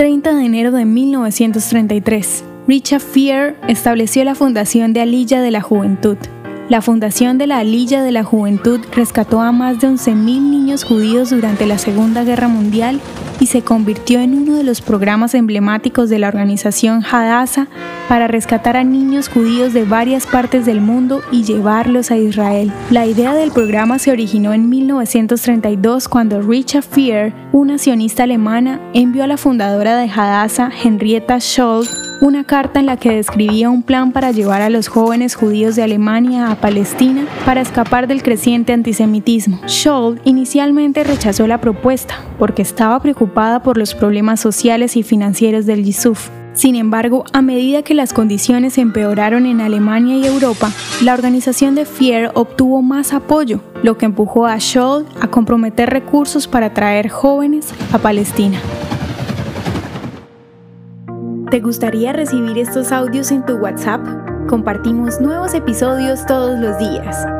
30 de enero de 1933, Richard Fier estableció la Fundación de Alilla de la Juventud, la Fundación de la Alilla de la Juventud rescató a más de 11.000 niños judíos durante la Segunda Guerra Mundial y se convirtió en uno de los programas emblemáticos de la organización Hadassah para rescatar a niños judíos de varias partes del mundo y llevarlos a Israel. La idea del programa se originó en 1932 cuando Richard Fier, una sionista alemana, envió a la fundadora de Hadassah, Henrietta Scholl, una carta en la que describía un plan para llevar a los jóvenes judíos de Alemania a Palestina para escapar del creciente antisemitismo. Scholl inicialmente rechazó la propuesta porque estaba preocupada por los problemas sociales y financieros del Yisuf. Sin embargo, a medida que las condiciones empeoraron en Alemania y Europa, la organización de Fier obtuvo más apoyo, lo que empujó a Scholl a comprometer recursos para traer jóvenes a Palestina. ¿Te gustaría recibir estos audios en tu WhatsApp? Compartimos nuevos episodios todos los días.